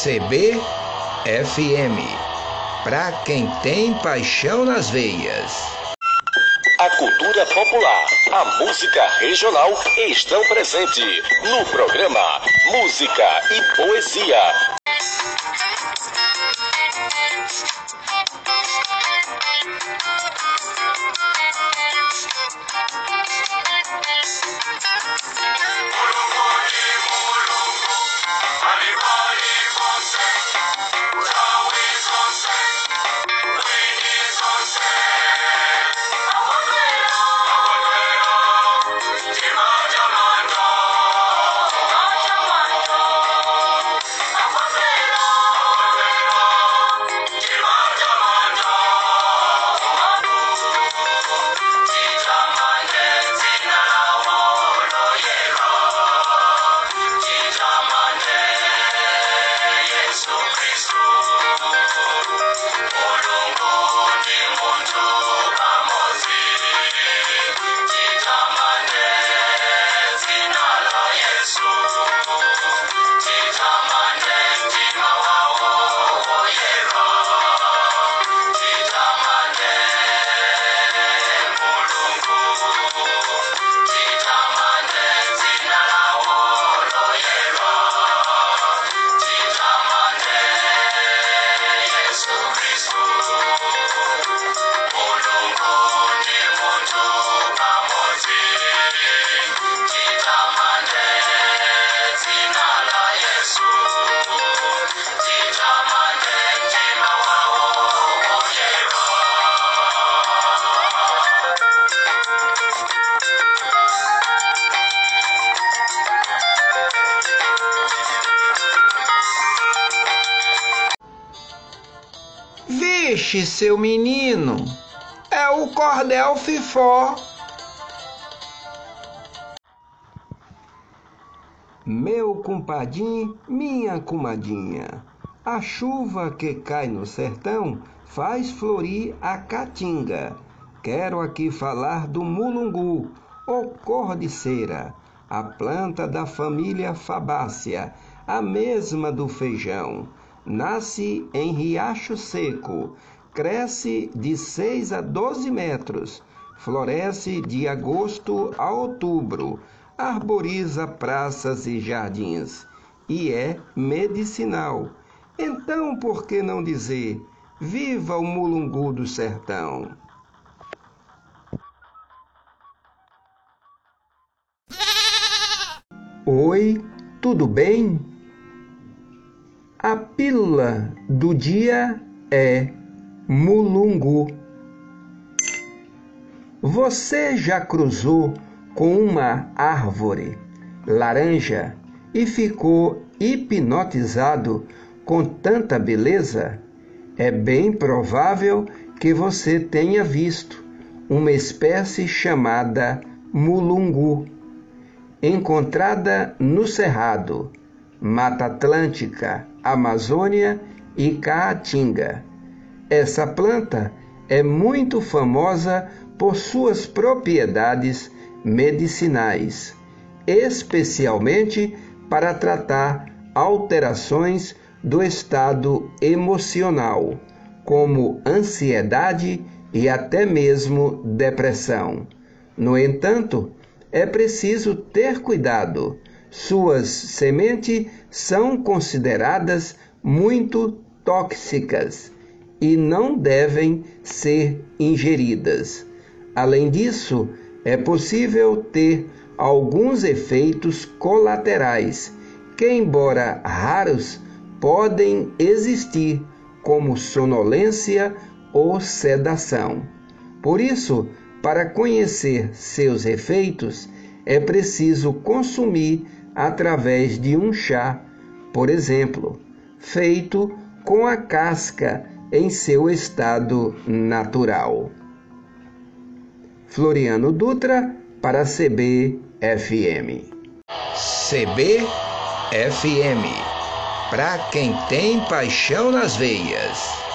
CBFM, para quem tem paixão nas veias. A cultura popular, a música regional estão presentes no programa Música e Poesia Vixe, seu menino, é o cordel fifó. Meu compadinho, minha comadinha, a chuva que cai no sertão faz florir a caatinga. Quero aqui falar do mulungu, ou cordiceira, a planta da família fabácea, a mesma do feijão Nasce em riacho seco, cresce de 6 a 12 metros, floresce de agosto a outubro, arboriza praças e jardins e é medicinal. Então, por que não dizer: Viva o mulungu do sertão? Oi, tudo bem? A pílula do dia é mulungu. Você já cruzou com uma árvore laranja e ficou hipnotizado com tanta beleza? É bem provável que você tenha visto uma espécie chamada mulungu, encontrada no cerrado, Mata Atlântica, Amazônia e Caatinga. Essa planta é muito famosa por suas propriedades medicinais, especialmente para tratar alterações do estado emocional, como ansiedade e até mesmo depressão. No entanto, é preciso ter cuidado suas sementes são consideradas muito tóxicas e não devem ser ingeridas. Além disso, é possível ter alguns efeitos colaterais que, embora raros, podem existir, como sonolência ou sedação. Por isso, para conhecer seus efeitos, é preciso consumir através de um chá, por exemplo, feito com a casca em seu estado natural. Floriano Dutra para CBFM. CBFM para quem tem paixão nas veias.